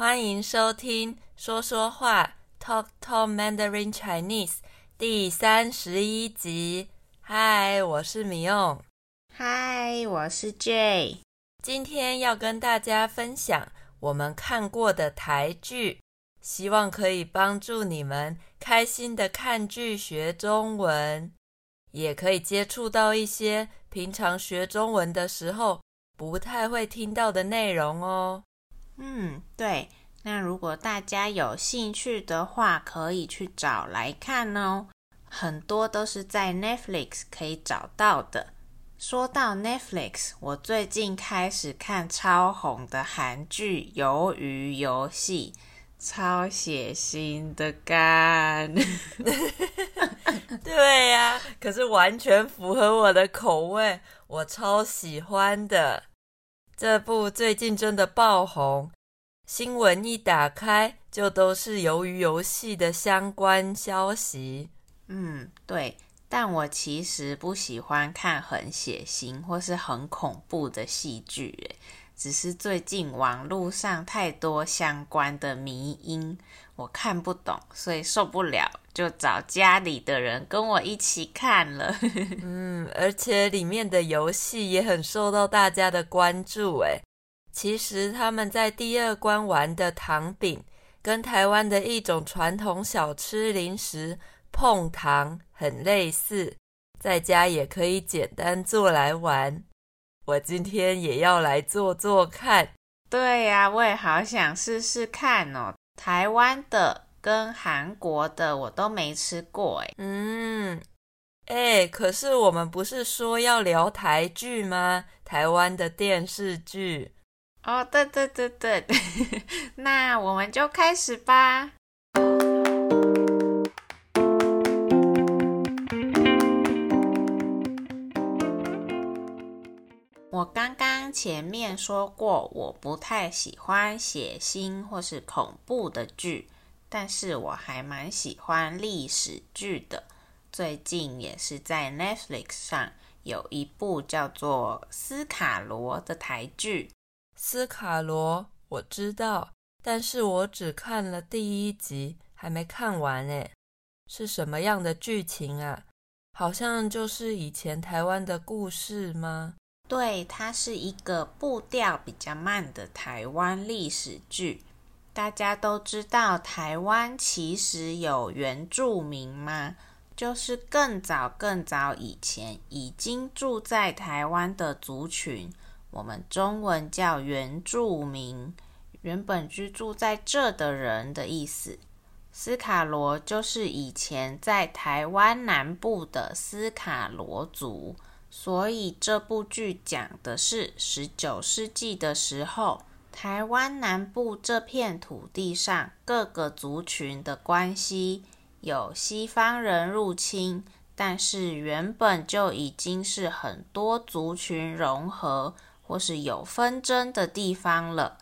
欢迎收听说说话 Talk Talk Mandarin Chinese 第三十一集。嗨，我是米用。嗨，我是 Jay。今天要跟大家分享我们看过的台剧，希望可以帮助你们开心的看剧学中文，也可以接触到一些平常学中文的时候不太会听到的内容哦。嗯，对。那如果大家有兴趣的话，可以去找来看哦。很多都是在 Netflix 可以找到的。说到 Netflix，我最近开始看超红的韩剧《鱿鱼游戏》，超血腥的干。对呀、可是完全符合我的口味，我超喜欢的。这部最近真的爆红，新闻一打开就都是鱿鱼游戏的相关消息。嗯，对，但我其实不喜欢看很血腥或是很恐怖的戏剧，只是最近网络上太多相关的迷因，我看不懂，所以受不了，就找家里的人跟我一起看了。嗯，而且里面的游戏也很受到大家的关注，哎，其实他们在第二关玩的糖饼，跟台湾的一种传统小吃零食碰糖很类似，在家也可以简单做来玩。我今天也要来做做看。对呀，我也好想试试看哦。台湾的跟韩国的我都没吃过，哎，嗯，哎，可是我们不是说要聊台剧吗？台湾的电视剧。哦，对对对对，那我们就开始吧。我刚刚前面说过，我不太喜欢血腥或是恐怖的剧，但是我还蛮喜欢历史剧的。最近也是在 Netflix 上有一部叫做《斯卡罗》的台剧。斯卡罗我知道，但是我只看了第一集，还没看完诶。是什么样的剧情啊？好像就是以前台湾的故事吗？对，它是一个步调比较慢的台湾历史剧。大家都知道台湾其实有原住民吗？就是更早更早以前已经住在台湾的族群，我们中文叫原住民，原本居住在这的人的意思。斯卡罗就是以前在台湾南部的斯卡罗族。所以这部剧讲的是十九世纪的时候，台湾南部这片土地上各个族群的关系，有西方人入侵，但是原本就已经是很多族群融合或是有纷争的地方了。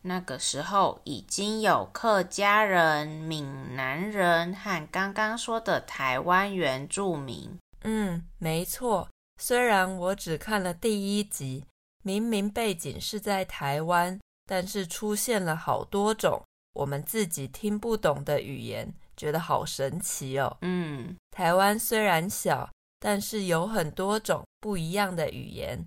那个时候已经有客家人、闽南人和刚刚说的台湾原住民。嗯，没错。虽然我只看了第一集，明明背景是在台湾，但是出现了好多种我们自己听不懂的语言，觉得好神奇哦。嗯，台湾虽然小，但是有很多种不一样的语言，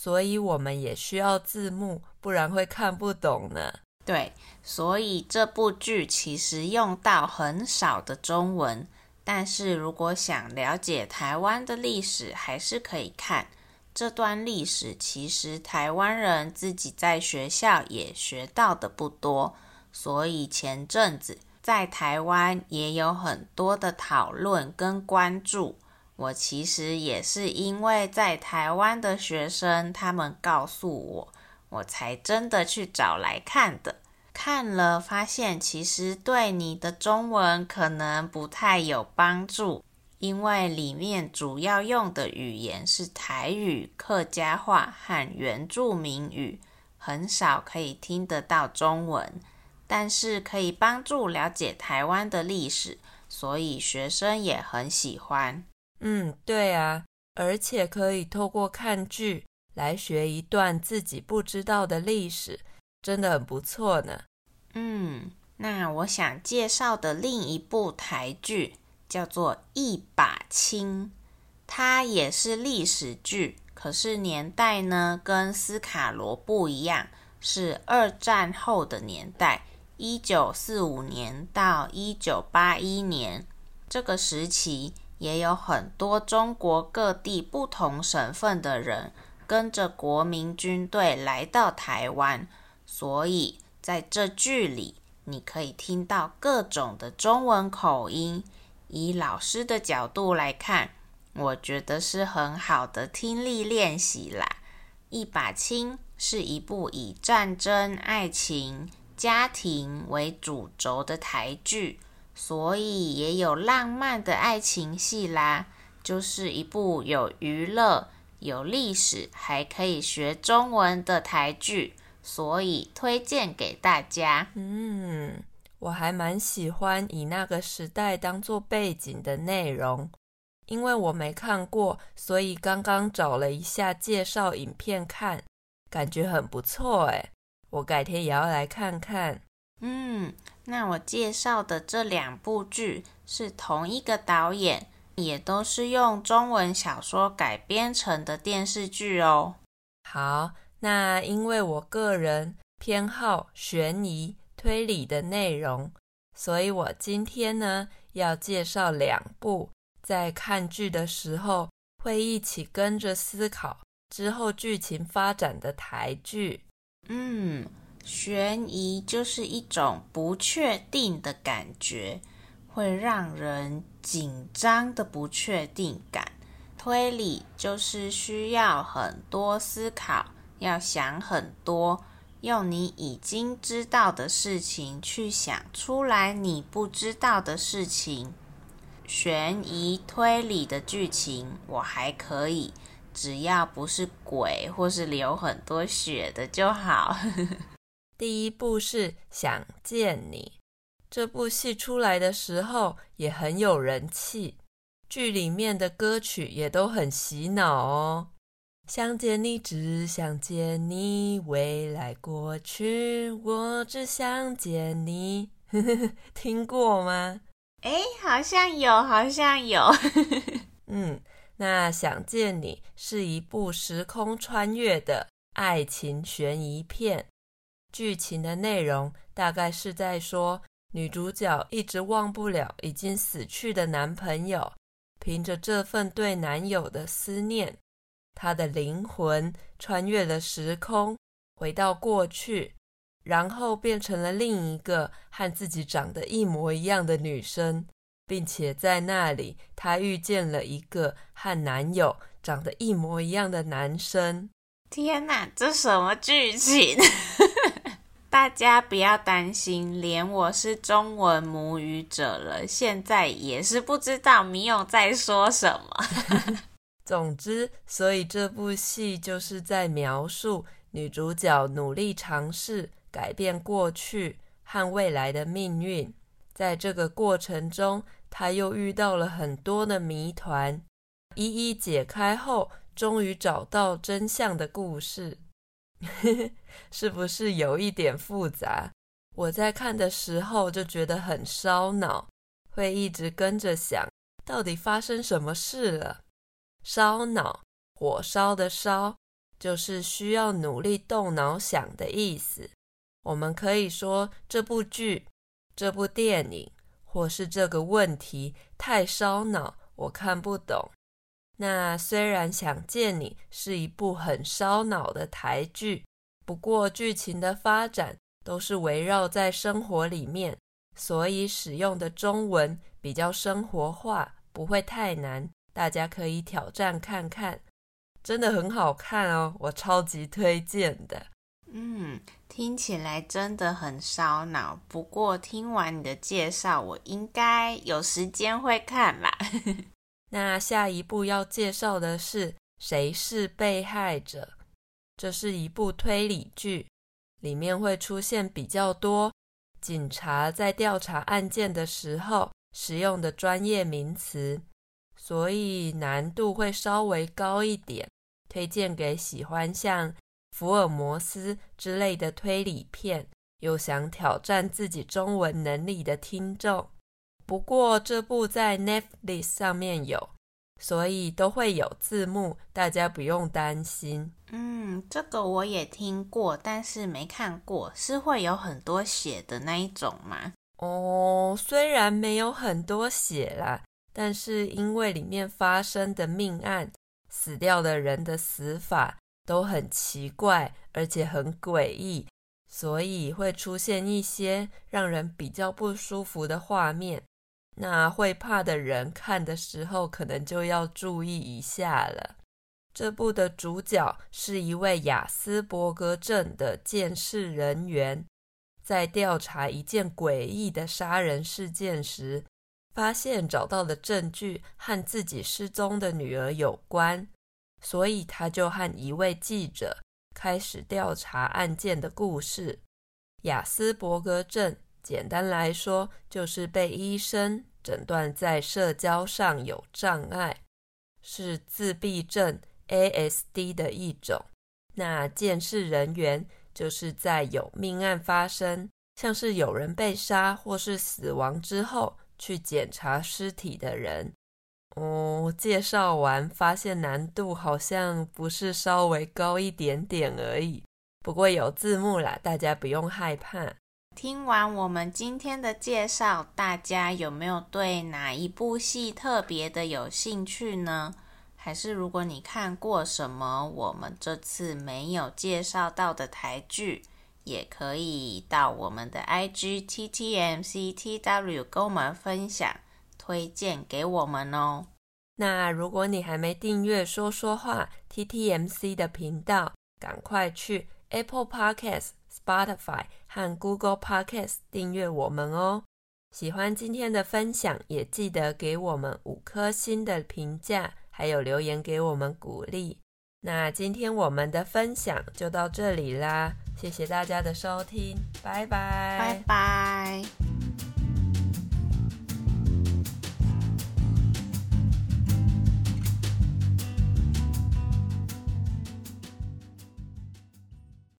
所以我们也需要字幕，不然会看不懂呢。对，所以这部剧其实用到很少的中文。但是如果想了解台湾的历史，还是可以看这段历史。其实台湾人自己在学校也学到的不多，所以前阵子在台湾也有很多的讨论跟关注。我其实也是因为在台湾的学生他们告诉我，我才真的去找来看的。看了，发现其实对你的中文可能不太有帮助，因为里面主要用的语言是台语、客家话和原住民语，很少可以听得到中文。但是可以帮助了解台湾的历史，所以学生也很喜欢。嗯，对啊，而且可以透过看剧来学一段自己不知道的历史，真的很不错呢。嗯，那我想介绍的另一部台剧叫做《一把青》，它也是历史剧，可是年代呢跟斯卡罗不一样，是二战后的年代，一九四五年到一九八一年这个时期，也有很多中国各地不同省份的人跟着国民军队来到台湾，所以。在这剧里，你可以听到各种的中文口音。以老师的角度来看，我觉得是很好的听力练习啦。一把青是一部以战争、爱情、家庭为主轴的台剧，所以也有浪漫的爱情戏啦。就是一部有娱乐、有历史，还可以学中文的台剧。所以推荐给大家。嗯，我还蛮喜欢以那个时代当做背景的内容，因为我没看过，所以刚刚找了一下介绍影片看，感觉很不错哎。我改天也要来看看。嗯，那我介绍的这两部剧是同一个导演，也都是用中文小说改编成的电视剧哦。好。那因为我个人偏好悬疑推理的内容，所以我今天呢要介绍两部在看剧的时候会一起跟着思考之后剧情发展的台剧。嗯，悬疑就是一种不确定的感觉，会让人紧张的不确定感。推理就是需要很多思考。要想很多，用你已经知道的事情去想出来你不知道的事情。悬疑推理的剧情我还可以，只要不是鬼或是流很多血的就好。第一部是《想见你》，这部戏出来的时候也很有人气，剧里面的歌曲也都很洗脑哦。想见你，只想见你，未来过去，我只想见你。听过吗？哎，好像有，好像有。嗯，那想见你是一部时空穿越的爱情悬疑片，剧情的内容大概是在说，女主角一直忘不了已经死去的男朋友，凭着这份对男友的思念。她的灵魂穿越了时空，回到过去，然后变成了另一个和自己长得一模一样的女生，并且在那里，她遇见了一个和男友长得一模一样的男生。天哪，这什么剧情？大家不要担心，连我是中文母语者了，现在也是不知道米友在说什么。总之，所以这部戏就是在描述女主角努力尝试改变过去和未来的命运，在这个过程中，她又遇到了很多的谜团，一一解开后，终于找到真相的故事。是不是有一点复杂？我在看的时候就觉得很烧脑，会一直跟着想，到底发生什么事了。烧脑，火烧的烧，就是需要努力动脑想的意思。我们可以说这部剧、这部电影，或是这个问题太烧脑，我看不懂。那虽然《想见你》是一部很烧脑的台剧，不过剧情的发展都是围绕在生活里面，所以使用的中文比较生活化，不会太难。大家可以挑战看看，真的很好看哦，我超级推荐的。嗯，听起来真的很烧脑。不过听完你的介绍，我应该有时间会看啦。那下一步要介绍的是《谁是被害者》，这是一部推理剧，里面会出现比较多警察在调查案件的时候使用的专业名词。所以难度会稍微高一点，推荐给喜欢像福尔摩斯之类的推理片，又想挑战自己中文能力的听众。不过这部在 Netflix 上面有，所以都会有字幕，大家不用担心。嗯，这个我也听过，但是没看过，是会有很多血的那一种吗？哦，虽然没有很多血啦，但是因为里面发生的命案，死掉的人的死法都很奇怪，而且很诡异，所以会出现一些让人比较不舒服的画面。那会怕的人看的时候，可能就要注意一下了。这部的主角是一位亚斯伯格症的监视人员。在调查一件诡异的杀人事件时，发现找到的证据和自己失踪的女儿有关，所以他就和一位记者开始调查案件的故事。亚斯伯格症，简单来说，就是被医生诊断在社交上有障碍，是自闭症 （ASD） 的一种。那鉴识人员，就是在有命案发生，像是有人被杀或是死亡之后，去检查尸体的人。哦，介绍完发现难度好像不是稍微高一点点而已。不过有字幕啦，大家不用害怕。听完我们今天的介绍，大家有没有对哪一部戏特别的有兴趣呢？还是如果你看过什么我们这次没有介绍到的台剧，也可以到我们的 IG TTMCTW 跟我们分享，推荐给我们哦。那如果你还没订阅说说话 TTMC 的频道，赶快去 Apple Podcast、Spotify 和 Google Podcast 订阅我们哦。喜欢今天的分享，也记得给我们五颗星的评价。还有留言给我们鼓励。那今天我们的分享就到这里啦，谢谢大家的收听，拜拜，拜拜。